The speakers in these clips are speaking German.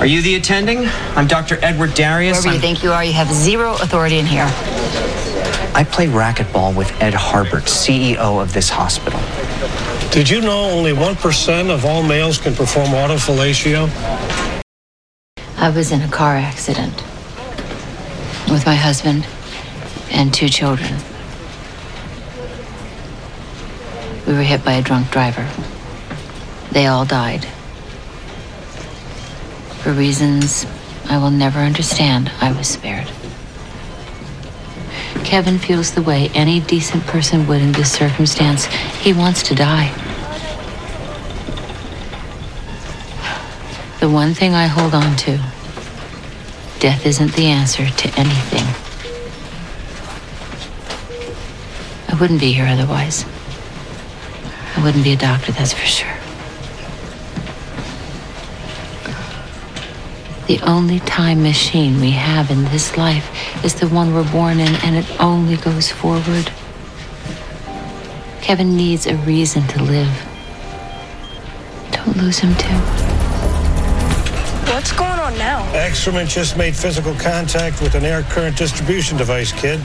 Are you the attending? I'm Dr. Edward Darius. Whoever you I'm- think you are, you have zero authority in here. I play racquetball with Ed Harbert, CEO of this hospital. Did you know only 1% of all males can perform autofellatio? I was in a car accident with my husband and two children. We were hit by a drunk driver. They all died. For reasons I will never understand, I was spared. Kevin feels the way any decent person would in this circumstance. He wants to die. The one thing I hold on to death isn't the answer to anything. I wouldn't be here otherwise. I wouldn't be a doctor, that's for sure. The only time machine we have in this life is the one we're born in, and it only goes forward. Kevin needs a reason to live. Don't lose him, too. What's going on now? Excrement just made physical contact with an air current distribution device, kid.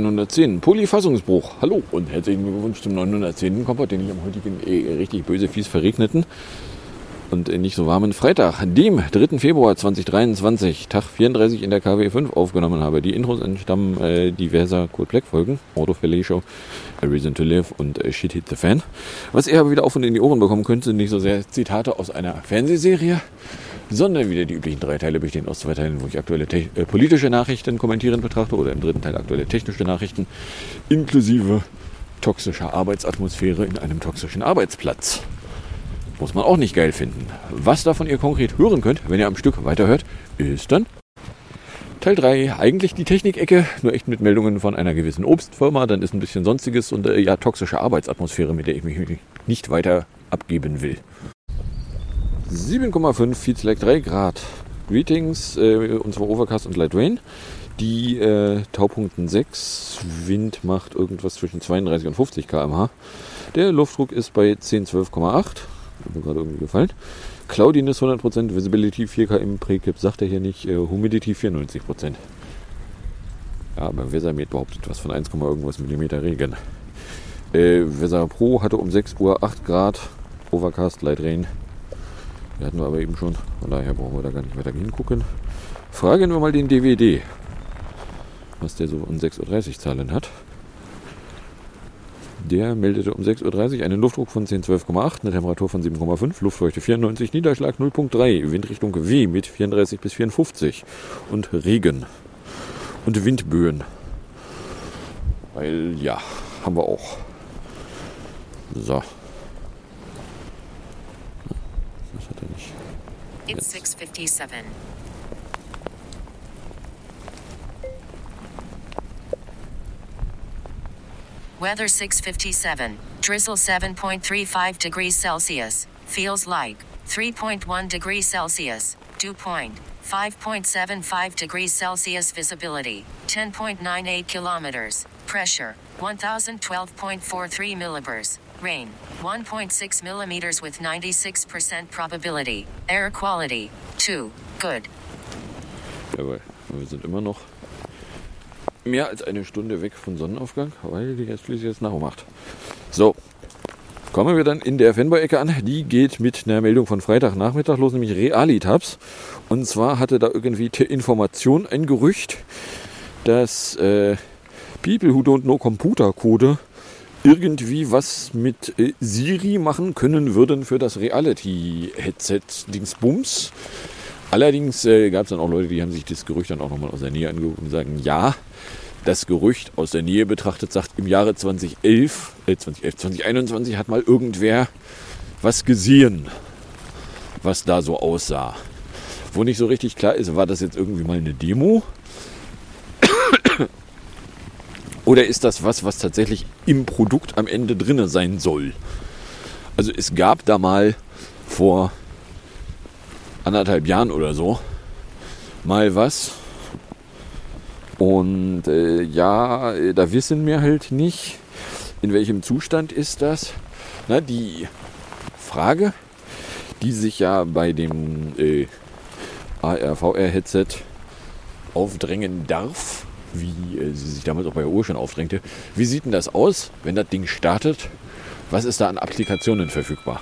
910, Polyfassungsbruch. Hallo und herzlichen Glückwunsch zum 910. Kompott, den ich am heutigen äh, richtig böse, fies verregneten und nicht so warmen Freitag, dem 3. Februar 2023, Tag 34 in der KW 5 aufgenommen habe. Die Intros entstammen äh, diverser Cold Black Folgen, Autofilet Show, A Reason to Live und äh, Shit Hit the Fan. Was ihr aber wieder auf und in die Ohren bekommen könnt, sind nicht so sehr Zitate aus einer Fernsehserie, sondern wieder die üblichen drei Teile bestehen aus zwei Teilen, wo ich aktuelle äh, politische Nachrichten kommentieren betrachte oder im dritten Teil aktuelle technische Nachrichten inklusive toxischer Arbeitsatmosphäre in einem toxischen Arbeitsplatz. Muss man auch nicht geil finden. Was davon ihr konkret hören könnt, wenn ihr am Stück weiterhört, ist dann Teil 3, eigentlich die Technikecke, nur echt mit Meldungen von einer gewissen Obstfirma, dann ist ein bisschen sonstiges und äh, ja, toxische Arbeitsatmosphäre, mit der ich mich nicht weiter abgeben will. 7,5 Feedslack 3 Grad. Greetings, äh, und Overcast und Light Rain. Die äh, Taupunkten 6. Wind macht irgendwas zwischen 32 und 50 km/h. Der Luftdruck ist bei 10, 12,8. Hat mir gerade irgendwie gefallen. Cloudiness 100%, Visibility 4 km, Prekip sagt er hier nicht, äh, Humidity 94%. Ja, aber Wesermet behauptet was von 1, irgendwas Millimeter Regen. Äh, Weser Pro hatte um 6 Uhr 8 Grad, Overcast, Light Rain. Wir hatten wir aber eben schon, von daher brauchen wir da gar nicht weiter hingucken. Fragen wir mal den DVD, was der so um 6.30 Uhr Zahlen hat. Der meldete um 6.30 Uhr einen Luftdruck von 1012,8, eine Temperatur von 7,5, Luftfeuchte 94, Niederschlag 0,3, Windrichtung W mit 34 bis 54 und Regen und Windböen. Weil ja, haben wir auch. So. Was hat er nicht? It's 657. Weather 657. Drizzle 7.35 degrees Celsius. Feels like 3.1 degrees Celsius. Dew point 5.75 degrees Celsius. Visibility 10.98 kilometers. Pressure 1012.43 millibars. Rain 1.6 millimeters with 96% probability. Air quality 2. Good. Jawohl, wir sind immer noch mehr als eine Stunde weg von Sonnenaufgang, weil die jetzt schließlich um 8. So, kommen wir dann in der Fanboy-Ecke an. Die geht mit einer Meldung von Freitagnachmittag los, nämlich Realitabs. Und zwar hatte da irgendwie die Information ein Gerücht, dass äh, People Who Don't Know Computer Code irgendwie was mit äh, Siri machen können würden für das Reality-Headset Dingsbums. Allerdings äh, gab es dann auch Leute, die haben sich das Gerücht dann auch nochmal aus der Nähe angeguckt und sagen, ja, das Gerücht aus der Nähe betrachtet sagt, im Jahre 2011, äh 2011, 2021 hat mal irgendwer was gesehen. was da so aussah. Wo nicht so richtig klar ist, war das jetzt irgendwie mal eine Demo? Oder ist das was, was tatsächlich im Produkt am Ende drinne sein soll? Also es gab da mal vor anderthalb Jahren oder so mal was. Und äh, ja, äh, da wissen wir halt nicht, in welchem Zustand ist das. Na, die Frage, die sich ja bei dem äh, AR-VR-Headset aufdrängen darf, wie äh, sie sich damals auch bei der Uhr schon aufdrängte. Wie sieht denn das aus, wenn das Ding startet? Was ist da an Applikationen verfügbar?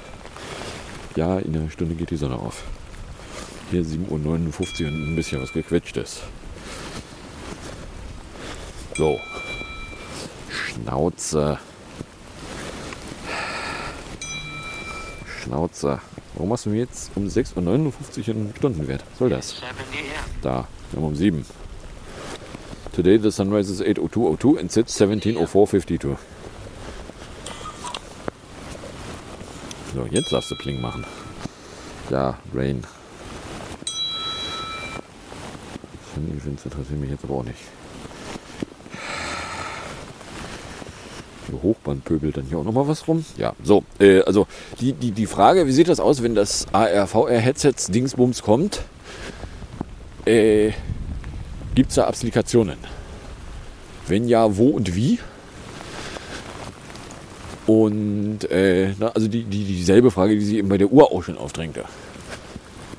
Ja, in einer Stunde geht die Sonne auf. Hier 7.59 Uhr und ein bisschen was gequetscht ist. So. Schnauze. Schnauze. Warum hast du mir jetzt um 6.59 Uhr einen Stundenwert? Was soll das? Da, wir haben um 7. Today the sunrise is 8.02.02 and sets 17.04.52. So, jetzt darfst du Pling machen. Ja, Rain. Ich finde, es interessiert mich jetzt aber auch nicht. Hochband pöbelt dann hier auch nochmal was rum. Ja, so, äh, also die, die, die Frage, wie sieht das aus, wenn das AR-VR-Headsets Dingsbums kommt? Äh, Gibt es da Applikationen? Wenn ja, wo und wie? Und äh, na, also die, die, dieselbe Frage, die sie eben bei der Uhr auch schon aufdrängte.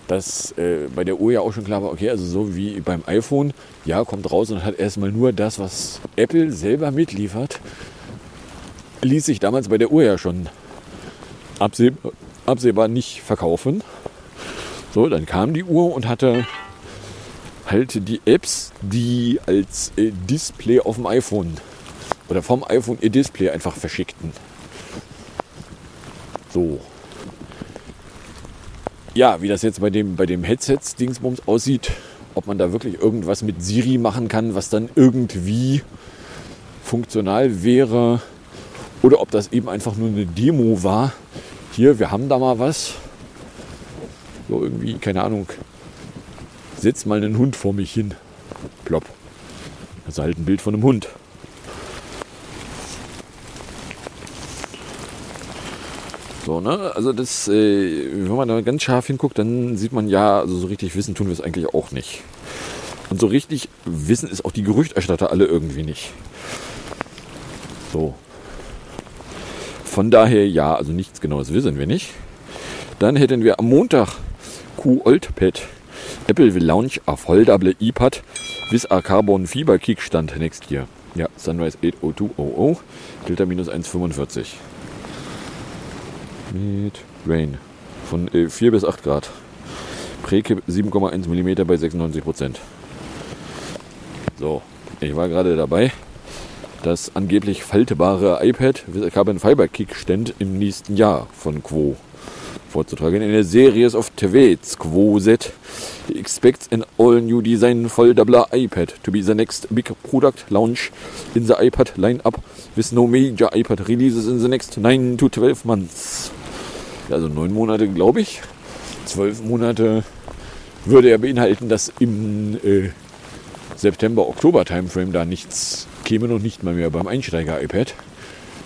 Dass äh, bei der Uhr ja auch schon klar war, okay, also so wie beim iPhone, ja, kommt raus und hat erstmal nur das, was Apple selber mitliefert ließ sich damals bei der Uhr ja schon absehbar, nicht verkaufen. So, dann kam die Uhr und hatte halt die Apps, die als Display auf dem iPhone oder vom iPhone ihr Display einfach verschickten. So. Ja, wie das jetzt bei dem, bei dem Headsets-Dingsbums aussieht, ob man da wirklich irgendwas mit Siri machen kann, was dann irgendwie funktional wäre, oder ob das eben einfach nur eine Demo war. Hier, wir haben da mal was. So irgendwie, keine Ahnung. Setz mal einen Hund vor mich hin. Plopp. Ist halt ein Bild von einem Hund. So, ne? Also das, äh, wenn man da ganz scharf hinguckt, dann sieht man ja, also so richtig wissen tun wir es eigentlich auch nicht. Und so richtig wissen ist auch die Gerüchterstatter alle irgendwie nicht. So, von daher ja, also nichts genaues wissen wir nicht. Dann hätten wir am Montag Q Oldpad. Apple will launch a foldable iPad with a carbon fiber kickstand next year. Ja, Sunrise 80200, Delta minus 1,45. Mit Rain von äh, 4 bis 8 Grad. Präke 7,1 mm bei 96 Prozent. So, ich war gerade dabei das angeblich faltbare iPad Carbon Fiber Kickstand im nächsten Jahr von Quo vorzutragen. In der Series of Tweets Quo Z expects an all new design foldable iPad to be the next big product launch in the iPad lineup with no major iPad releases in the next 9 to 12 months. Also neun Monate, glaube ich. Zwölf Monate würde er beinhalten, dass im äh, September, Oktober Timeframe da nichts käme noch nicht mal mehr beim Einsteiger-iPad.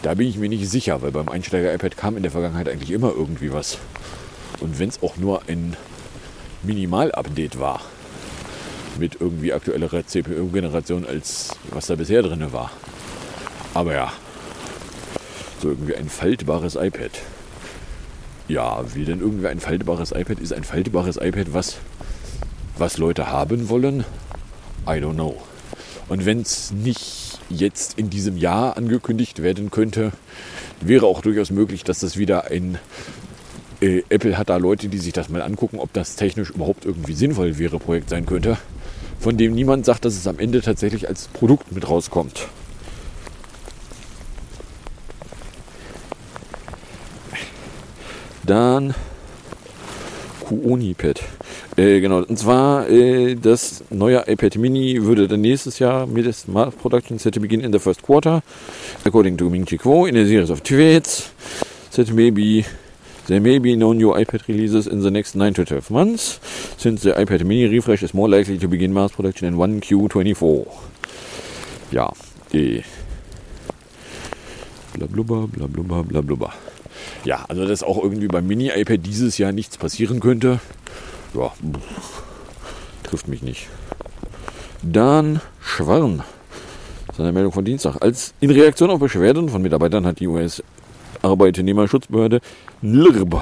Da bin ich mir nicht sicher, weil beim Einsteiger-iPad kam in der Vergangenheit eigentlich immer irgendwie was. Und wenn es auch nur ein Minimal-Update war, mit irgendwie aktuellerer CPU-Generation als was da bisher drin war. Aber ja, so irgendwie ein faltbares iPad. Ja, wie denn irgendwie ein faltbares iPad ist ein faltbares iPad, was, was Leute haben wollen? I don't know. Und wenn es nicht jetzt in diesem Jahr angekündigt werden könnte, wäre auch durchaus möglich, dass das wieder ein äh, Apple hat da Leute, die sich das mal angucken, ob das technisch überhaupt irgendwie sinnvoll wäre, Projekt sein könnte, von dem niemand sagt, dass es am Ende tatsächlich als Produkt mit rauskommt. Dann Kuonipad. Äh, genau, und zwar äh, das neue iPad Mini würde dann nächstes Jahr mit des Mass Production set to in the first quarter, according to Ming Chi Kuo in a series of tweets. Set maybe There may be no new iPad releases in the next 9 to 12 months, since the iPad mini refresh is more likely to begin mass production in 1Q24. Ja, eh. Blablubber, blablubber, blablubber. Ja, also dass auch irgendwie beim Mini-iPad dieses Jahr nichts passieren könnte, ja, pff, trifft mich nicht. Dan Schwarn, seine Meldung von Dienstag. Als in Reaktion auf Beschwerden von Mitarbeitern hat die US-Arbeitnehmerschutzbehörde NLRB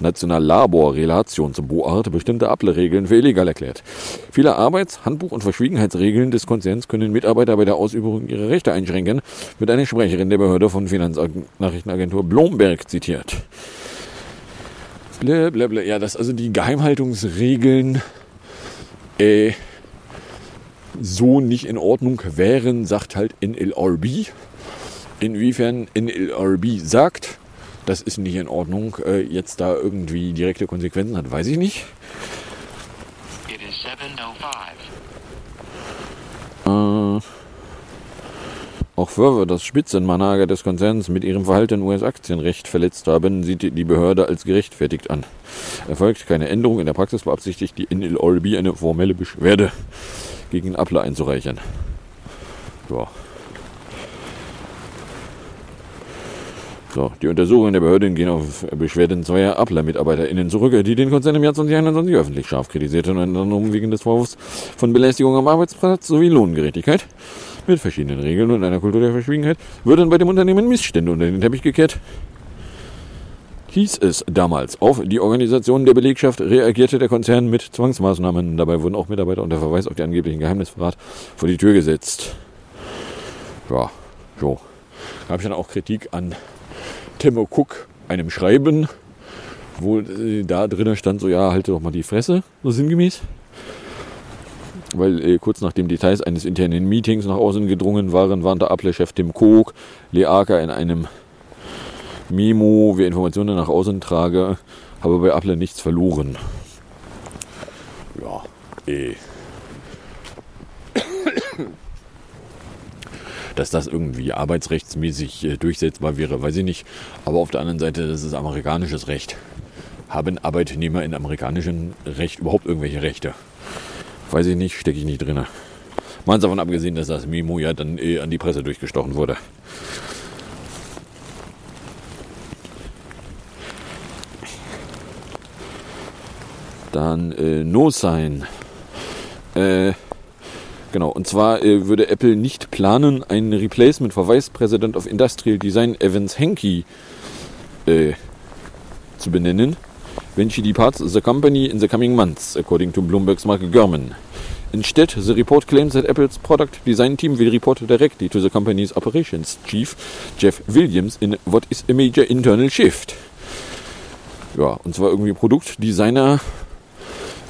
National Labor Relation zum Boart bestimmte Ablehrregeln für illegal erklärt. Viele Arbeits-, Handbuch- und Verschwiegenheitsregeln des Konzerns können Mitarbeiter bei der Ausübung ihrer Rechte einschränken, wird eine Sprecherin der Behörde von Finanznachrichtenagentur Blomberg zitiert. Blablabla. Ja, dass also die Geheimhaltungsregeln äh, so nicht in Ordnung wären, sagt halt NLRB. Inwiefern NLRB sagt, das ist nicht in Ordnung, äh, jetzt da irgendwie direkte Konsequenzen hat, weiß ich nicht. It is 7.05. Äh, auch Further, das Spitzenmanager des Konzerns mit ihrem Verhalten US-Aktienrecht verletzt haben, sieht die Behörde als gerechtfertigt an. Erfolgt keine Änderung in der Praxis, beabsichtigt die NLRB eine formelle Beschwerde gegen Appler einzureichen. Ja. So, die Untersuchungen der Behörden gehen auf Beschwerden zweier Appler-MitarbeiterInnen zurück, die den Konzern im Jahr 2021 öffentlich scharf kritisierten, unter anderem wegen des Vorwurfs von Belästigung am Arbeitsplatz sowie Lohngerechtigkeit. Mit verschiedenen Regeln und einer Kultur der Verschwiegenheit würden bei dem Unternehmen Missstände unter den Teppich gekehrt. Hieß es damals. Auf die Organisation der Belegschaft reagierte der Konzern mit Zwangsmaßnahmen. Dabei wurden auch Mitarbeiter unter Verweis auf den angeblichen Geheimnisverrat vor die Tür gesetzt. Ja, so. Da habe ich dann auch Kritik an Timo Cook, einem Schreiben, wo äh, da drinnen stand, so ja, halte doch mal die Fresse, so sinngemäß. Weil äh, kurz nachdem Details eines internen Meetings nach außen gedrungen waren, warnte Apple-Chef Tim Cook Leaka in einem Memo, wer Informationen nach außen trage, habe bei Apple nichts verloren. Ja, eh. Dass das irgendwie arbeitsrechtsmäßig äh, durchsetzbar wäre, weiß ich nicht. Aber auf der anderen Seite, das ist amerikanisches Recht. Haben Arbeitnehmer in amerikanischem Recht überhaupt irgendwelche Rechte? Weiß ich nicht, stecke ich nicht drin. Mal davon abgesehen, dass das Memo ja dann eh an die Presse durchgestochen wurde. Dann äh, No Sign. Äh, genau, und zwar äh, würde Apple nicht planen, ein Replacement for Vice President of Industrial Design Evans Henke äh, zu benennen, when she departs the company in the coming months, according to Bloomberg's Mark Gurman. Instead, the report claims that Apple's product design team will report directly to the company's operations chief, Jeff Williams, in what is a major internal shift. Ja, und zwar irgendwie Produktdesigner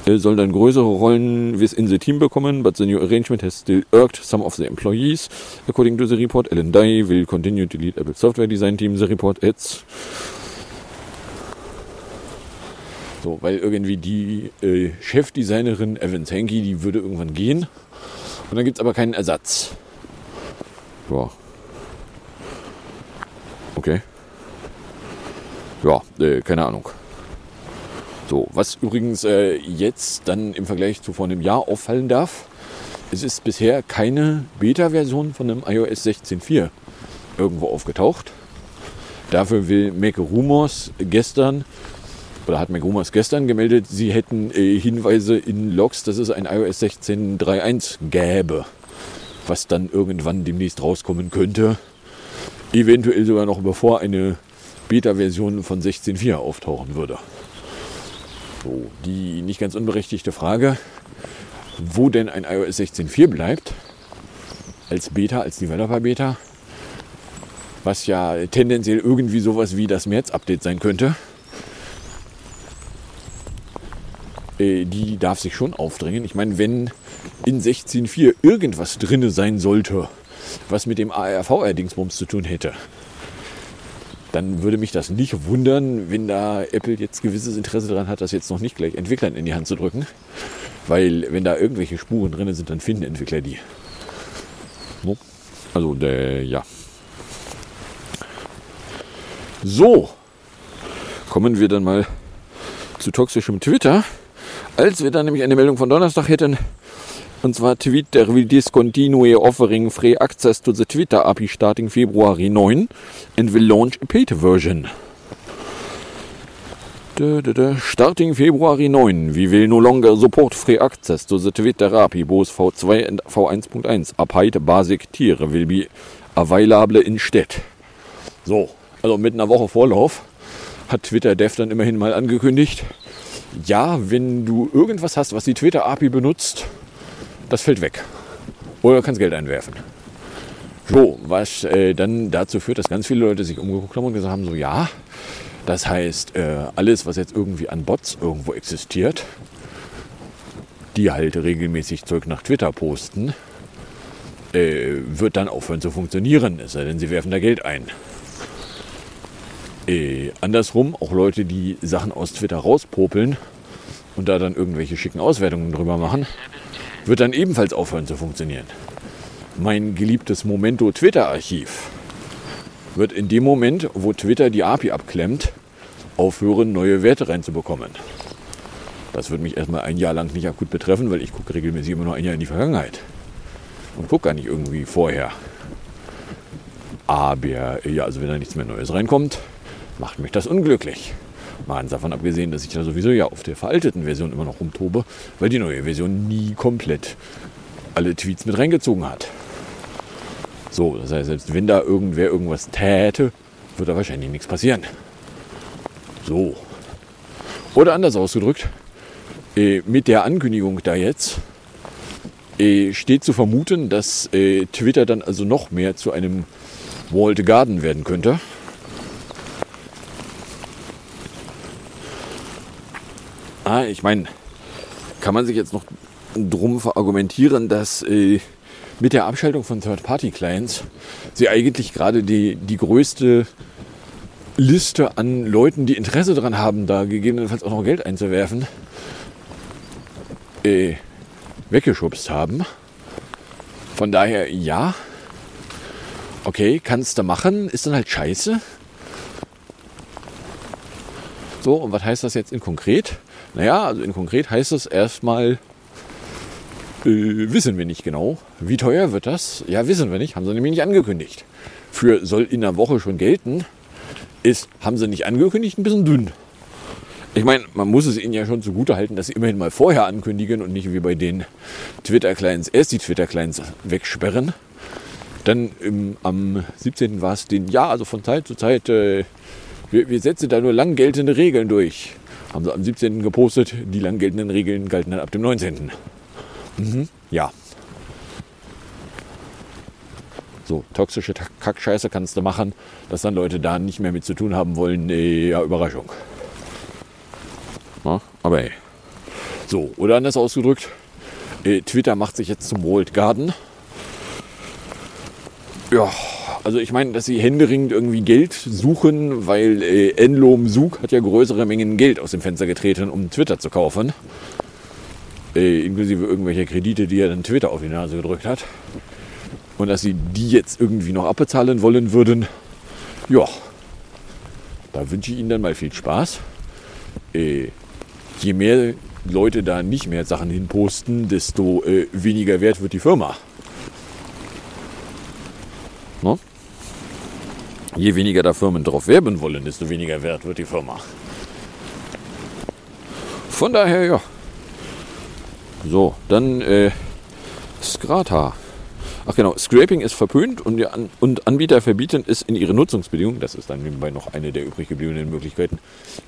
äh, sollen dann größere Rollen within the team bekommen, but the new arrangement has still irked some of the employees. According to the report, Alan Dye will continue to lead Apple's software design team. The report adds. So, weil irgendwie die äh, Chefdesignerin Evans Henke, die würde irgendwann gehen. Und dann gibt es aber keinen Ersatz. Ja. Okay. Ja, äh, keine Ahnung. So, was übrigens äh, jetzt dann im Vergleich zu vor einem Jahr auffallen darf, es ist bisher keine Beta-Version von einem iOS 16.4 irgendwo aufgetaucht. Dafür will Mac Rumors gestern, oder hat Rumors gestern gemeldet, sie hätten äh, Hinweise in Logs, dass es ein iOS 16.3.1 gäbe, was dann irgendwann demnächst rauskommen könnte. Eventuell sogar noch bevor eine Beta-Version von 16.4 auftauchen würde. So, die nicht ganz unberechtigte Frage, wo denn ein iOS 16.4 bleibt, als Beta, als Developer-Beta, was ja tendenziell irgendwie sowas wie das März-Update sein könnte, äh, die darf sich schon aufdrängen. Ich meine, wenn in 16.4 irgendwas drinne sein sollte, was mit dem ARVR-Dingsbums zu tun hätte, dann würde mich das nicht wundern, wenn da Apple jetzt gewisses Interesse daran hat, das jetzt noch nicht gleich Entwicklern in die Hand zu drücken. Weil wenn da irgendwelche Spuren drin sind, dann finden Entwickler die. Also, der, ja. So. kommen wir dann mal zu toxischem Twitter. Als wir dann nämlich eine Meldung von Donnerstag hätten, und zwar Twitter will discontinue offering free access to the Twitter API starting February 9 and will launch a paid version. Da, da, da. Starting February 9, we will no longer support free access to the Twitter API both V2 and V1.1. Update basic tier will be available instead. So, also mit einer Woche Vorlauf hat Twitter Dev dann immerhin mal angekündigt, ja, wenn du irgendwas hast, was die Twitter API benutzt, das fällt weg. Oder du kannst Geld einwerfen. So, was äh, dann dazu führt, dass ganz viele Leute sich umgeguckt haben und gesagt haben, so ja, das heißt, äh, alles, was jetzt irgendwie an Bots irgendwo existiert, die halt regelmäßig Zeug nach Twitter posten, äh, wird dann aufhören zu funktionieren, es sei denn, sie werfen da Geld ein. Äh, andersrum, auch Leute, die Sachen aus Twitter rauspopeln und da dann irgendwelche schicken Auswertungen drüber machen, wird dann ebenfalls aufhören zu funktionieren. Mein geliebtes Momento Twitter-Archiv wird in dem Moment, wo Twitter die API abklemmt, aufhören, neue Werte reinzubekommen. Das wird mich erstmal ein Jahr lang nicht akut betreffen, weil ich gucke regelmäßig immer nur ein Jahr in die Vergangenheit. Und gucke gar nicht irgendwie vorher. Aber ja, also wenn da nichts mehr Neues reinkommt, macht mich das unglücklich. Mal ganz davon abgesehen, dass ich da sowieso ja auf der veralteten Version immer noch rumtobe, weil die neue Version nie komplett alle Tweets mit reingezogen hat. So, das heißt, selbst wenn da irgendwer irgendwas täte, wird da wahrscheinlich nichts passieren. So. Oder anders ausgedrückt, äh, mit der Ankündigung da jetzt äh, steht zu vermuten, dass äh, Twitter dann also noch mehr zu einem Walled Garden werden könnte. Ah, ich meine, kann man sich jetzt noch drum verargumentieren, dass äh, mit der Abschaltung von Third-Party-Clients sie eigentlich gerade die, die größte Liste an Leuten, die Interesse daran haben, da gegebenenfalls auch noch Geld einzuwerfen, äh, weggeschubst haben. Von daher, ja, okay, kannst du machen, ist dann halt scheiße. So, und was heißt das jetzt in konkret? Naja, also in konkret heißt es erstmal, äh, wissen wir nicht genau. Wie teuer wird das? Ja, wissen wir nicht, haben sie nämlich nicht angekündigt. Für soll in einer Woche schon gelten, ist, haben sie nicht angekündigt, ein bisschen dünn. Ich meine, man muss es ihnen ja schon zugute halten, dass sie immerhin mal vorher ankündigen und nicht wie bei den Twitter-Clients erst die Twitter-Clients wegsperren. Dann im, am 17. war es den, ja, also von Zeit zu Zeit, äh, wir, wir setzen da nur lang geltende Regeln durch. Haben sie am 17. gepostet, die lang geltenden Regeln galten dann ab dem 19. Mhm, ja. So, toxische Kackscheiße kannst du machen, dass dann Leute da nicht mehr mit zu tun haben wollen. Nee, ja, Überraschung. Ja, aber ey. So, oder anders ausgedrückt, äh, Twitter macht sich jetzt zum Walled Garden. Ja, also ich meine, dass sie händeringend irgendwie Geld suchen, weil äh, Enlom Sug hat ja größere Mengen Geld aus dem Fenster getreten, um Twitter zu kaufen. Äh, inklusive irgendwelcher Kredite, die er dann Twitter auf die Nase gedrückt hat. Und dass sie die jetzt irgendwie noch abbezahlen wollen würden, ja, da wünsche ich Ihnen dann mal viel Spaß. Äh, je mehr Leute da nicht mehr Sachen hinposten, desto äh, weniger wert wird die Firma. No? Je weniger da Firmen drauf werben wollen, desto weniger wert wird die Firma. Von daher, ja. So, dann äh, Strata. Ach genau, Scraping ist verpönt und, An und Anbieter verbieten es in ihre Nutzungsbedingungen. Das ist dann nebenbei noch eine der übrig gebliebenen Möglichkeiten,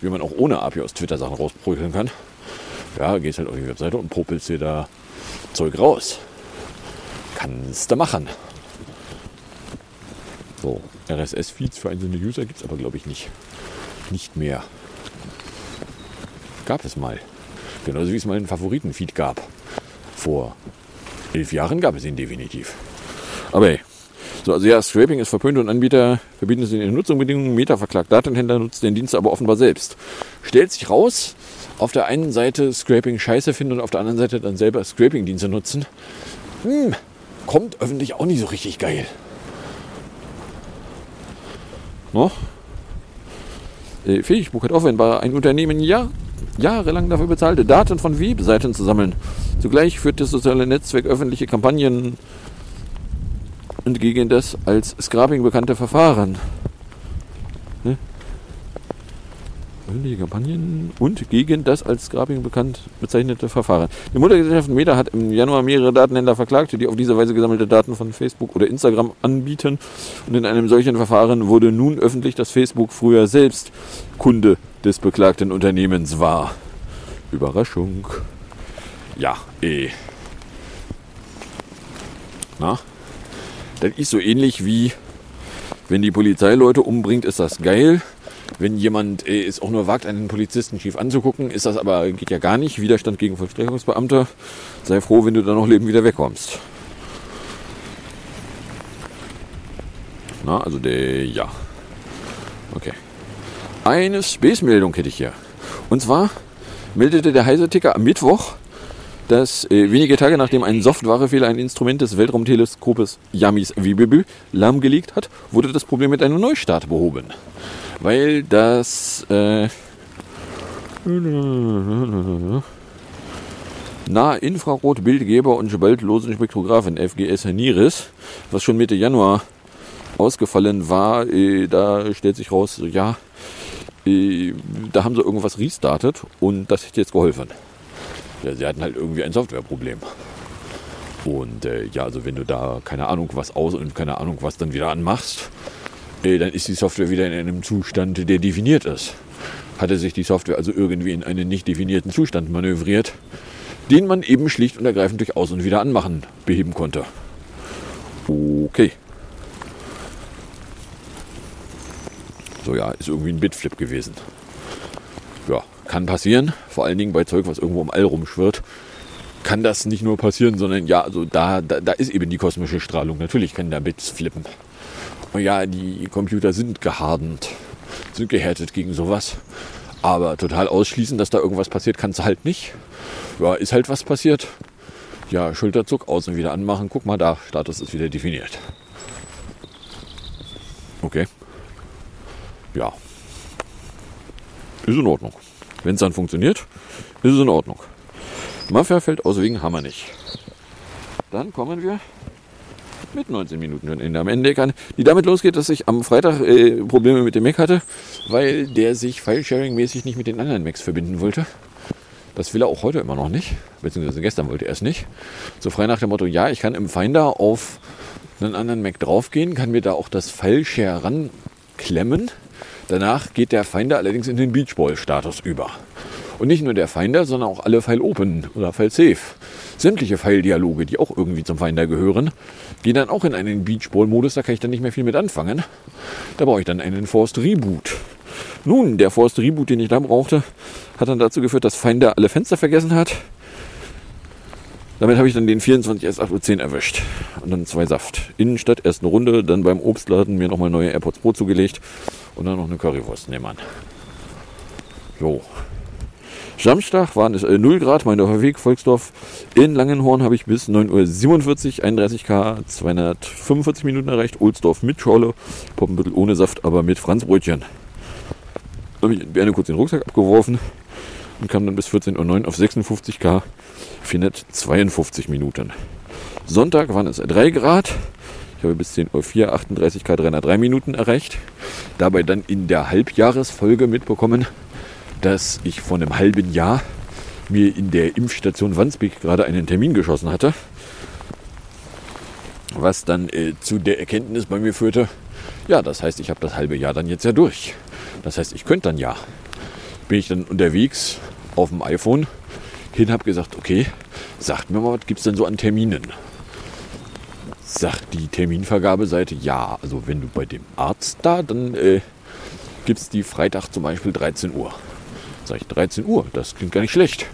wie man auch ohne API aus Twitter Sachen rausprügeln kann. Ja, gehst halt auf die Webseite und popelst dir da Zeug raus. Kannst du machen. So, RSS-Feeds für einzelne User gibt es aber, glaube ich, nicht. Nicht mehr. Gab es mal. Genauso wie es mal einen Favoriten-Feed gab. Vor elf Jahren gab es ihn definitiv. Aber hey. So, also ja, Scraping ist verpönt und Anbieter verbieten es in den Nutzungsbedingungen. Meta verklagt Datenhändler, nutzt den Dienst aber offenbar selbst. Stellt sich raus, auf der einen Seite Scraping scheiße finden und auf der anderen Seite dann selber Scraping-Dienste nutzen. Hm, kommt öffentlich auch nicht so richtig geil. No? Äh, Facebook hat offenbar ein Unternehmen Jahr, jahrelang dafür bezahlt, Daten von Webseiten zu sammeln. Zugleich führt das soziale Netzwerk öffentliche Kampagnen und gegen das als Scrapping bekannte Verfahren. Ne? Öffentliche Kampagnen und gegen das als Scrapping bekannt bezeichnete Verfahren. Die Muttergesellschaft Meta hat im Januar mehrere Datenhändler verklagt, die auf diese Weise gesammelte Daten von Facebook oder Instagram anbieten. Und in einem solchen Verfahren wurde nun öffentlich, dass Facebook früher selbst Kunde des beklagten Unternehmens war. Überraschung. Ja, eh. Na? Das ist so ähnlich wie, wenn die Polizei Leute umbringt, ist das geil. Wenn jemand äh, es auch nur wagt, einen Polizisten schief anzugucken, ist das aber, geht ja gar nicht. Widerstand gegen Vollstreckungsbeamte. Sei froh, wenn du da noch lebend wieder wegkommst. Na, also der, ja. Okay. Eine Space-Meldung hätte ich hier. Und zwar meldete der Heise-Ticker am Mittwoch, dass äh, wenige Tage nachdem ein Softwarefehler ein Instrument des Weltraumteleskopes Yamis WBB lahmgelegt hat, wurde das Problem mit einem Neustart behoben. Weil das äh, Nahinfrarot-Bildgeber und gewaltlosen Spektrographen FGS NIRIS, was schon Mitte Januar ausgefallen war, äh, da stellt sich raus, ja, äh, da haben sie irgendwas restartet und das hätte jetzt geholfen. Ja, sie hatten halt irgendwie ein Softwareproblem. Und äh, ja, also wenn du da keine Ahnung was aus und keine Ahnung was dann wieder anmachst, äh, dann ist die Software wieder in einem Zustand, der definiert ist. Hatte sich die Software also irgendwie in einen nicht definierten Zustand manövriert, den man eben schlicht und ergreifend durch Aus- und Wiederanmachen beheben konnte. Okay. So ja, ist irgendwie ein Bitflip gewesen. Ja, kann passieren. Vor allen Dingen bei Zeug, was irgendwo im All rumschwirrt. Kann das nicht nur passieren, sondern ja, also da, da, da ist eben die kosmische Strahlung. Natürlich können da Bits flippen. Ja, die Computer sind gehardend, sind gehärtet gegen sowas. Aber total ausschließen, dass da irgendwas passiert, kannst du halt nicht. Ja, ist halt was passiert. Ja, Schulterzuck, außen wieder anmachen. Guck mal da, Status ist wieder definiert. Okay. Ja. Ist in Ordnung. Wenn es dann funktioniert, ist es in Ordnung. Mafia fällt aus wegen Hammer nicht. Dann kommen wir mit 19 Minuten schon in am Ende kann, die damit losgeht, dass ich am Freitag äh, Probleme mit dem Mac hatte, weil der sich File-Sharing-mäßig nicht mit den anderen Macs verbinden wollte. Das will er auch heute immer noch nicht, beziehungsweise gestern wollte er es nicht. So frei nach dem Motto, ja, ich kann im Finder auf einen anderen Mac draufgehen, kann mir da auch das File-Share ranklemmen. Danach geht der Finder allerdings in den Beachball-Status über. Und nicht nur der Finder, sondern auch alle File Open oder File Safe. Sämtliche File-Dialoge, die auch irgendwie zum Finder gehören, gehen dann auch in einen Beachball-Modus. Da kann ich dann nicht mehr viel mit anfangen. Da brauche ich dann einen Forced Reboot. Nun, der Forced Reboot, den ich da brauchte, hat dann dazu geführt, dass Finder alle Fenster vergessen hat. Damit habe ich dann den 24S810 erwischt. Und dann zwei Saft. Innenstadt, erst eine Runde, dann beim Obstladen mir nochmal neue AirPods Pro zugelegt und dann noch eine Currywurst nehmen. So. Samstag waren es äh, 0 Grad, mein Weg, Volksdorf. In Langenhorn habe ich bis 9.47 Uhr 31k 245 Minuten erreicht. Ohlsdorf mit Schorle, Poppenbüttel ohne Saft, aber mit Franzbrötchen. Da habe ich in Berne kurz den Rucksack abgeworfen und kam dann bis 14.09 Uhr auf 56k 452 Minuten. Sonntag waren es 3 Grad. Ich habe bis 10.04 Uhr 38k 303 Minuten erreicht. Dabei dann in der Halbjahresfolge mitbekommen, dass ich vor einem halben Jahr mir in der Impfstation Wandsbek gerade einen Termin geschossen hatte. Was dann äh, zu der Erkenntnis bei mir führte, ja, das heißt, ich habe das halbe Jahr dann jetzt ja durch. Das heißt, ich könnte dann ja. Bin ich dann unterwegs auf dem iPhone hin, habe gesagt, okay, sagt mir mal, was gibt es denn so an Terminen? Sagt die Terminvergabeseite, ja, also wenn du bei dem Arzt da, dann äh, gibt es die Freitag zum Beispiel 13 Uhr. Sag ich 13 Uhr, das klingt gar nicht schlecht.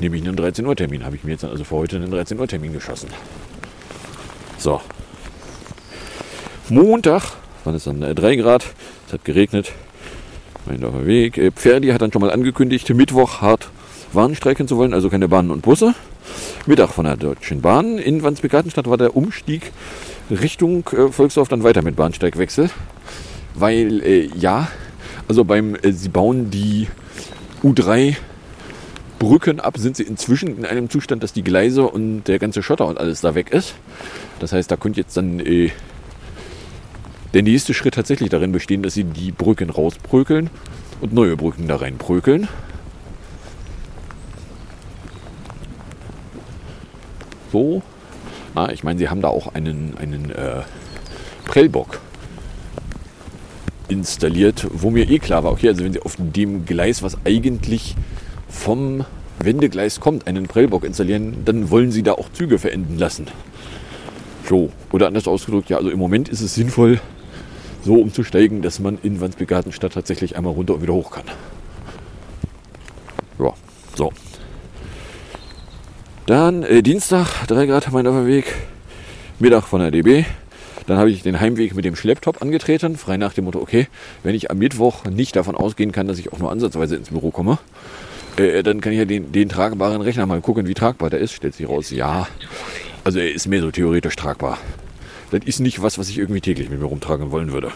Nehme ich einen 13 Uhr Termin. Habe ich mir jetzt also für heute einen 13 Uhr Termin geschossen. So. Montag waren es dann 3 Grad. Es hat geregnet. Mein auf Weg. Äh, Pferdi hat dann schon mal angekündigt, Mittwoch hart Warn streiken zu wollen, also keine Bahnen und Busse. Mittag von der Deutschen Bahn. In Wandsbek-Gartenstadt war der Umstieg Richtung äh, Volksdorf dann weiter mit Bahnsteigwechsel. Weil, äh, ja, Also beim, äh, sie bauen die U3 Brücken ab, sind sie inzwischen in einem Zustand, dass die Gleise und der ganze Schotter und alles da weg ist. Das heißt, da könnte jetzt dann äh, der nächste Schritt tatsächlich darin bestehen, dass sie die Brücken rausprökeln und neue Brücken da reinprökeln. So. Ah, ich meine, sie haben da auch einen, einen äh, Prellbock installiert, wo mir eh klar war, okay, also wenn sie auf dem Gleis, was eigentlich vom Wendegleis kommt, einen Prellbock installieren, dann wollen sie da auch Züge verenden lassen. So, oder anders ausgedrückt, ja, also im Moment ist es sinnvoll, so umzusteigen, dass man in Wandsbek-Gartenstadt tatsächlich einmal runter und wieder hoch kann. Ja, so. Dann äh, Dienstag, 3 Grad mein Weg, Mittag von der DB. Dann habe ich den Heimweg mit dem Schlepptop angetreten, frei nach dem Motto, okay, wenn ich am Mittwoch nicht davon ausgehen kann, dass ich auch nur ansatzweise ins Büro komme, äh, dann kann ich ja den, den tragbaren Rechner mal gucken, wie tragbar der ist. Stellt sich raus, ja. Also er ist mehr so theoretisch tragbar. Das ist nicht was, was ich irgendwie täglich mit mir rumtragen wollen würde.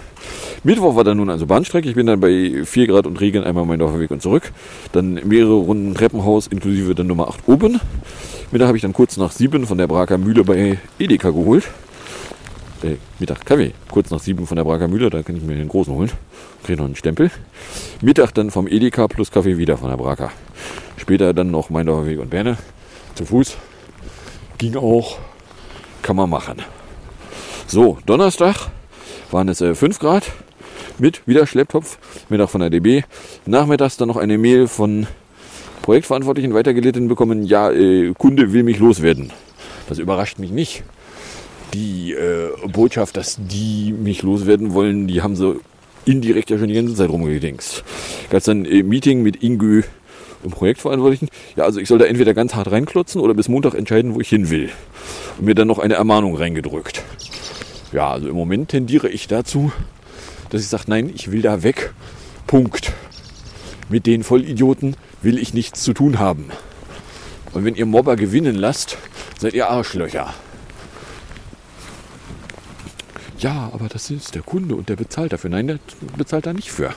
Mittwoch war dann nun also Bahnstrecke. Ich bin dann bei 4 Grad und Regen einmal meinen Dorfweg und zurück. Dann mehrere Runden Treppenhaus inklusive dann Nummer 8 oben. Mittag habe ich dann kurz nach 7 von der Braker Mühle bei Edeka geholt. Äh, Mittag Kaffee. Kurz nach 7 von der Braker Mühle, da kann ich mir den großen holen. Kriege noch einen Stempel. Mittag dann vom Edeka plus Kaffee wieder von der Braker. Später dann noch mein Dorfweg und Berne. Zu Fuß. Ging auch. Kann man machen. So, Donnerstag waren es äh, 5 Grad mit wieder Schlepptopf, Mittag von der DB. Nachmittags dann noch eine Mail von Projektverantwortlichen weitergelitten bekommen, ja, äh, Kunde will mich loswerden. Das überrascht mich nicht. Die äh, Botschaft, dass die mich loswerden wollen, die haben sie indirekt ja schon die ganze Zeit rumgedingst. Gab dann äh, Meeting mit Ingü und Projektverantwortlichen. Ja, also ich soll da entweder ganz hart reinklotzen oder bis Montag entscheiden, wo ich hin will. Und mir dann noch eine Ermahnung reingedrückt. Ja, also im Moment tendiere ich dazu, dass ich sage, nein, ich will da weg. Punkt. Mit den Vollidioten will ich nichts zu tun haben. Und wenn ihr Mobber gewinnen lasst, seid ihr Arschlöcher. Ja, aber das ist der Kunde und der bezahlt dafür. Nein, der bezahlt da nicht für.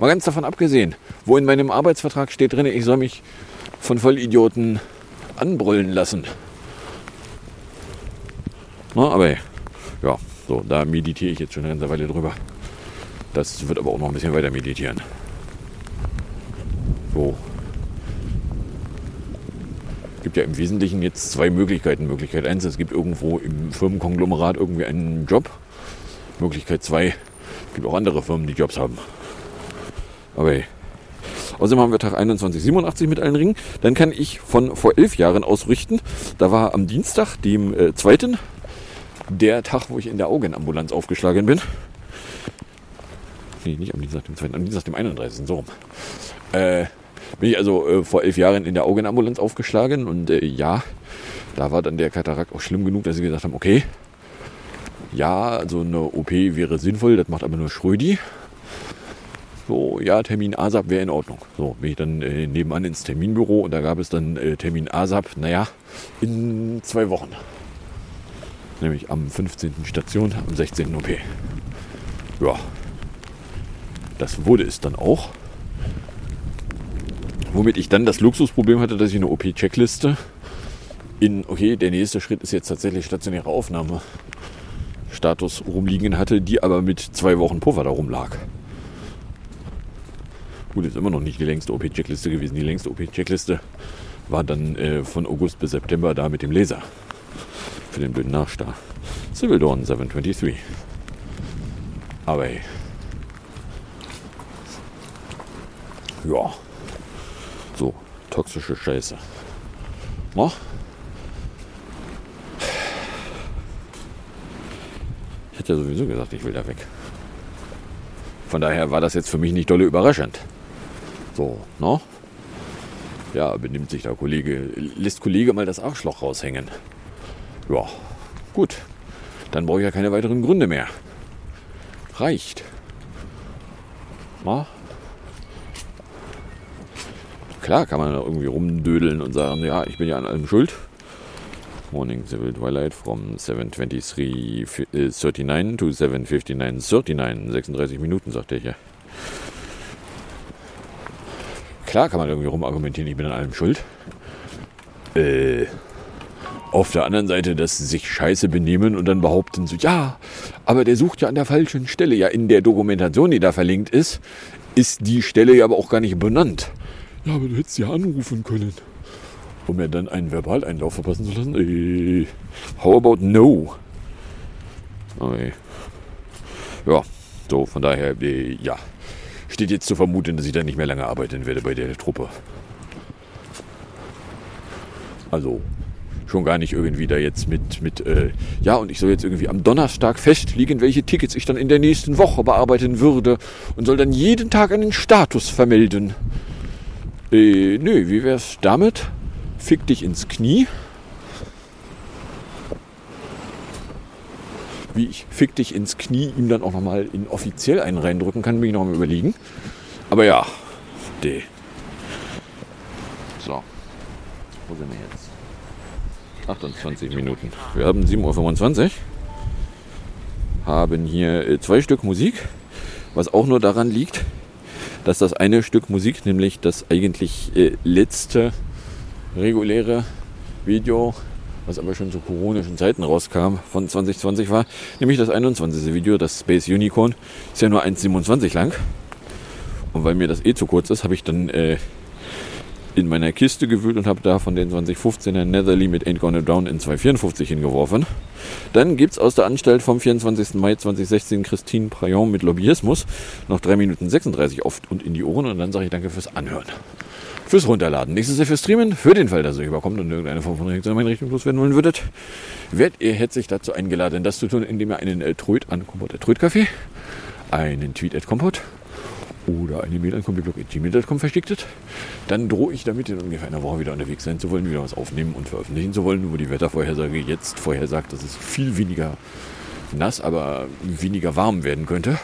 Mal ganz davon abgesehen, wo in meinem Arbeitsvertrag steht drin, ich soll mich von Vollidioten anbrüllen lassen. Na, aber ja, so, da meditiere ich jetzt schon eine ganze Weile drüber. Das wird aber auch noch ein bisschen weiter meditieren. So. Gibt ja im Wesentlichen jetzt zwei Möglichkeiten. Möglichkeit 1, es gibt irgendwo im Firmenkonglomerat irgendwie einen Job. Möglichkeit 2, es gibt auch andere Firmen, die Jobs haben. Aber hey. Außerdem haben wir Tag 2187 mit allen Ringen. Dann kann ich von vor elf Jahren ausrichten. Da war am Dienstag, dem äh, zweiten, der Tag, wo ich in der Augenambulanz aufgeschlagen bin. Nee, nicht am Dienstag, dem zweiten, am Dienstag, dem 31. So rum. Äh, bin ich also äh, vor elf Jahren in der Augenambulanz aufgeschlagen und äh, ja, da war dann der Katarakt auch schlimm genug, dass sie gesagt haben, okay, ja, also eine OP wäre sinnvoll, das macht aber nur Schrödi. So, ja, Termin ASAP wäre in Ordnung. So, bin ich dann äh, nebenan ins Terminbüro und da gab es dann äh, Termin ASAP, naja, in zwei Wochen. Nämlich am 15. Station, am 16. OP. Ja, das wurde es dann auch. Womit ich dann das Luxusproblem hatte, dass ich eine OP-Checkliste in, okay, der nächste Schritt ist jetzt tatsächlich stationäre Aufnahme. Status rumliegen hatte, die aber mit zwei Wochen Puffer da rumlag. Gut, ist immer noch nicht die längste OP-Checkliste gewesen. Die längste OP-Checkliste war dann äh, von August bis September da mit dem Laser. Für den blöden Nachstar. Civil Dawn 723. Aber hey. Ja. Toxische Scheiße. Na? Ich hätte sowieso gesagt, ich will da weg. Von daher war das jetzt für mich nicht dolle überraschend. So, ne? Ja, benimmt sich der Kollege, lässt Kollege mal das Arschloch raushängen. Ja, gut. Dann brauche ich ja keine weiteren Gründe mehr. Reicht. Na? Klar kann man da irgendwie rumdödeln und sagen, ja, ich bin ja an allem schuld. Morning Civil Twilight from 7.23.39 to 7.59.39. 36 Minuten, sagt er hier. Klar kann man irgendwie rumargumentieren, ich bin an allem schuld. Äh, auf der anderen Seite, dass sie sich scheiße benehmen und dann behaupten so, ja, aber der sucht ja an der falschen Stelle. Ja, in der Dokumentation, die da verlinkt ist, ist die Stelle ja aber auch gar nicht benannt. Ja, aber du hättest ja anrufen können. Um mir dann einen Verbaleinlauf verpassen zu lassen. Äh, how about no? Okay. Ja, so, von daher, äh, ja. Steht jetzt zu vermuten, dass ich da nicht mehr lange arbeiten werde bei der Truppe. Also, schon gar nicht irgendwie da jetzt mit, mit äh, ja, und ich soll jetzt irgendwie am Donnerstag festlegen, welche Tickets ich dann in der nächsten Woche bearbeiten würde und soll dann jeden Tag einen Status vermelden. Äh, nö, wie wär's damit? Fick dich ins Knie. Wie ich Fick dich ins Knie ihm dann auch nochmal in offiziell einen reindrücken kann, bin ich noch mal überlegen. Aber ja, D. So. Wo sind wir jetzt? 28 Minuten. Wir haben 7.25 Uhr. Haben hier äh, zwei Stück Musik, was auch nur daran liegt, dass das eine Stück Musik, nämlich das eigentlich äh, letzte reguläre Video, was aber schon zu koronischen Zeiten rauskam, von 2020 war, nämlich das 21. Video, das Space Unicorn, ist ja nur 1,27 lang. Und weil mir das eh zu kurz ist, habe ich dann äh, in meiner Kiste gewühlt und habe da von den 2015er Netherly mit Ain't Gonna Down in 254 hingeworfen. Dann gibt es aus der Anstalt vom 24. Mai 2016 Christine Prayon mit Lobbyismus noch 3 Minuten 36 oft und in die Ohren und dann sage ich danke fürs Anhören. Fürs Runterladen. Nächstes Jahr fürs Streamen. Für den Fall, dass ihr überkommt und irgendeine Form von Reaktion in meine Richtung loswerden wollen würdet, werdet ihr herzlich dazu eingeladen, das zu tun, indem ihr einen äh, Tröd an Kompott der Tröd-Café, einen Tweet at Kompott oder eine Mail an comicblog.gmail.com verschicktet, dann drohe ich damit in ungefähr einer Woche wieder unterwegs sein zu wollen, wieder was aufnehmen und veröffentlichen zu wollen, wo die Wettervorhersage jetzt vorhersagt, dass es viel weniger nass, aber weniger warm werden könnte.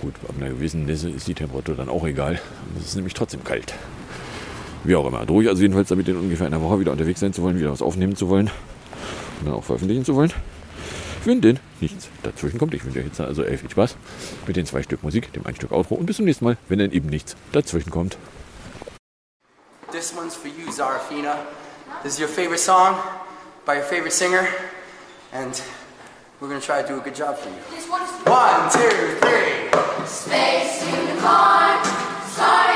Gut, ab einer gewissen Nässe ist die Temperatur dann auch egal. Es ist nämlich trotzdem kalt. Wie auch immer. Drohe ich also jedenfalls damit in ungefähr einer Woche wieder unterwegs sein zu wollen, wieder was aufnehmen zu wollen und dann auch veröffentlichen zu wollen. Wenn denn nichts dazwischen kommt. Ich wünsche euch jetzt also viel Spaß mit den zwei Stück Musik, dem ein Stück Outro und bis zum nächsten Mal, wenn dann eben nichts dazwischen kommt. This one's for you, Zarafina. This is your favorite song by your favorite singer, and we're gonna try to do a good job for you. One, two, three. Space unicorn, soaring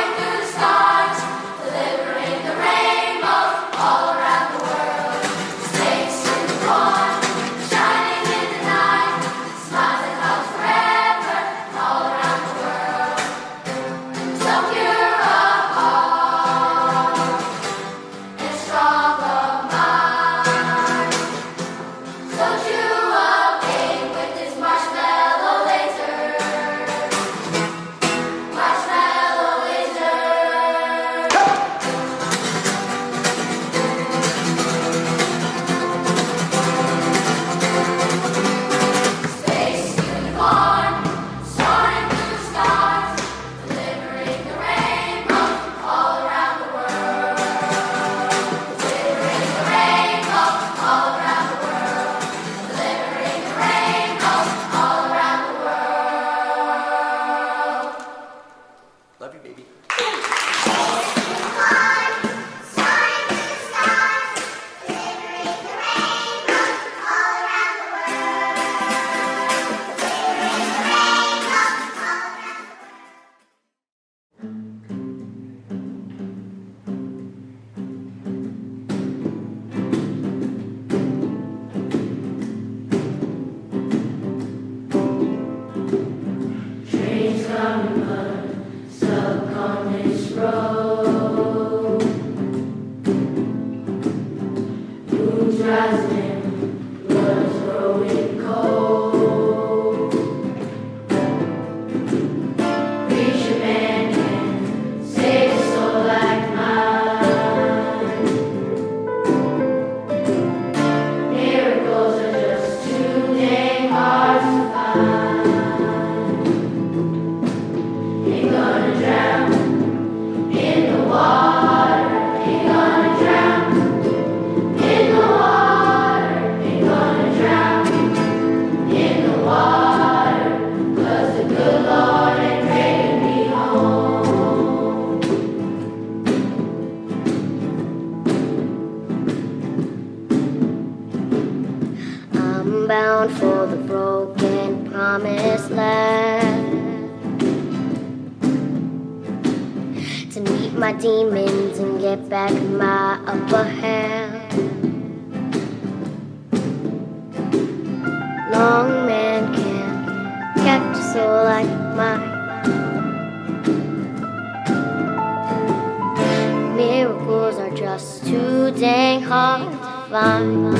find.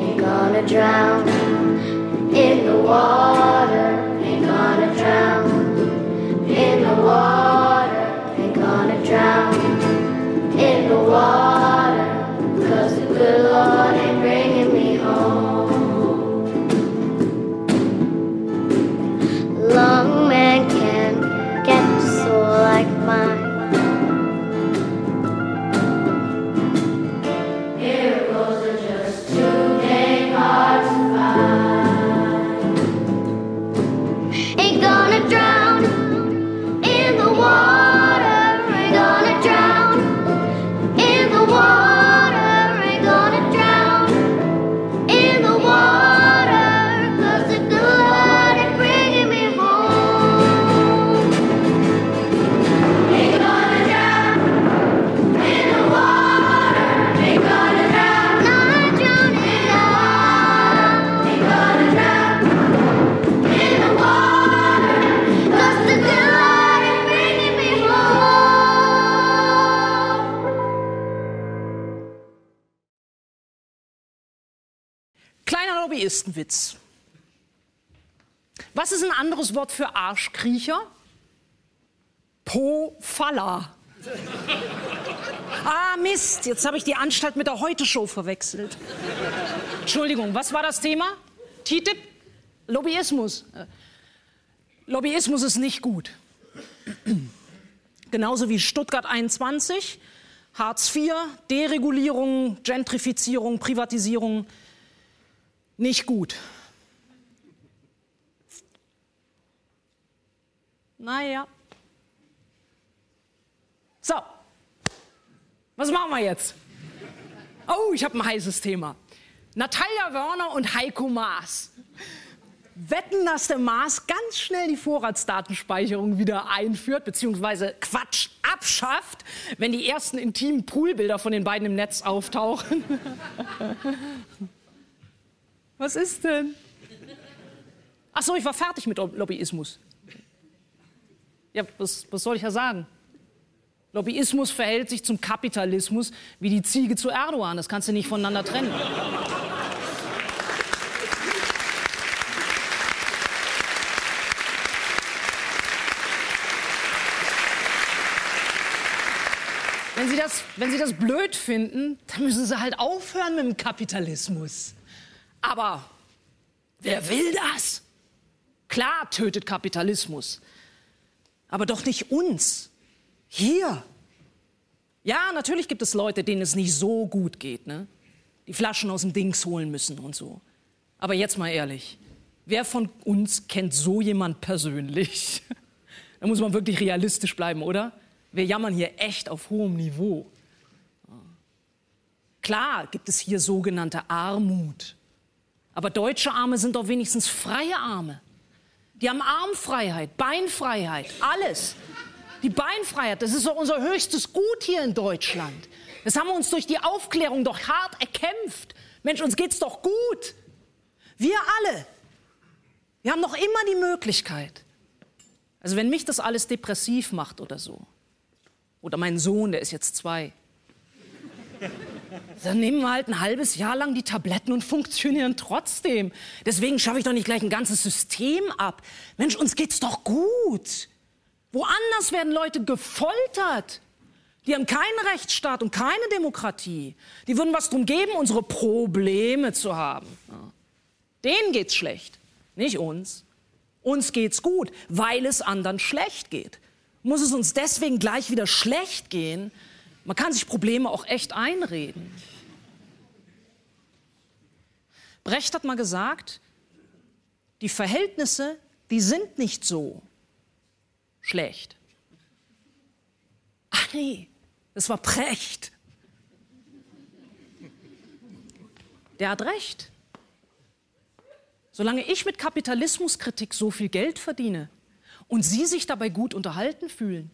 Ain't gonna drown in the water. Kleiner Lobbyistenwitz. Was ist ein anderes Wort für Arschkriecher? Po-Faller. Ah, Mist, jetzt habe ich die Anstalt mit der Heute-Show verwechselt. Entschuldigung, was war das Thema? TTIP? Lobbyismus. Äh, Lobbyismus ist nicht gut. Genauso wie Stuttgart 21, Hartz IV, Deregulierung, Gentrifizierung, Privatisierung. Nicht gut. Naja. So. Was machen wir jetzt? Oh, ich habe ein heißes Thema. Natalia Wörner und Heiko Maas. Wetten, dass der Maas ganz schnell die Vorratsdatenspeicherung wieder einführt, beziehungsweise Quatsch abschafft, wenn die ersten intimen Poolbilder von den beiden im Netz auftauchen. Was ist denn? Ach so, ich war fertig mit Lobbyismus. Ja, was, was soll ich ja sagen? Lobbyismus verhält sich zum Kapitalismus wie die Ziege zu Erdogan. Das kannst du nicht voneinander trennen. Wenn Sie, das, wenn Sie das blöd finden, dann müssen Sie halt aufhören mit dem Kapitalismus. Aber wer will das? Klar tötet Kapitalismus, aber doch nicht uns. Hier. Ja, natürlich gibt es Leute, denen es nicht so gut geht, ne? Die Flaschen aus dem Dings holen müssen und so. Aber jetzt mal ehrlich, wer von uns kennt so jemand persönlich? Da muss man wirklich realistisch bleiben, oder? Wir jammern hier echt auf hohem Niveau. Klar gibt es hier sogenannte Armut. Aber deutsche Arme sind doch wenigstens freie Arme. Die haben Armfreiheit, Beinfreiheit, alles. Die Beinfreiheit, das ist doch unser höchstes Gut hier in Deutschland. Das haben wir uns durch die Aufklärung doch hart erkämpft. Mensch, uns geht's doch gut. Wir alle. Wir haben noch immer die Möglichkeit. Also wenn mich das alles depressiv macht oder so, oder mein Sohn, der ist jetzt zwei, dann nehmen wir halt ein halbes Jahr lang die Tabletten und funktionieren trotzdem. Deswegen schaffe ich doch nicht gleich ein ganzes System ab. Mensch, uns geht's doch gut. Woanders werden Leute gefoltert. Die haben keinen Rechtsstaat und keine Demokratie. Die würden was drum geben, unsere Probleme zu haben. Denen geht's schlecht, nicht uns. Uns geht's gut, weil es anderen schlecht geht. Muss es uns deswegen gleich wieder schlecht gehen? Man kann sich Probleme auch echt einreden. Brecht hat mal gesagt, die Verhältnisse, die sind nicht so schlecht. Ach nee, das war Precht. der hat recht. Solange ich mit Kapitalismuskritik so viel Geld verdiene und Sie sich dabei gut unterhalten fühlen,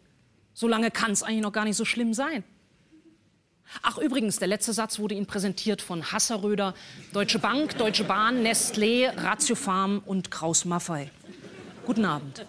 solange kann es eigentlich noch gar nicht so schlimm sein. Ach übrigens, der letzte Satz wurde Ihnen präsentiert von Hasseröder, Deutsche Bank, Deutsche Bahn, Nestlé, Ratiofarm und Kraus Maffei. Guten Abend.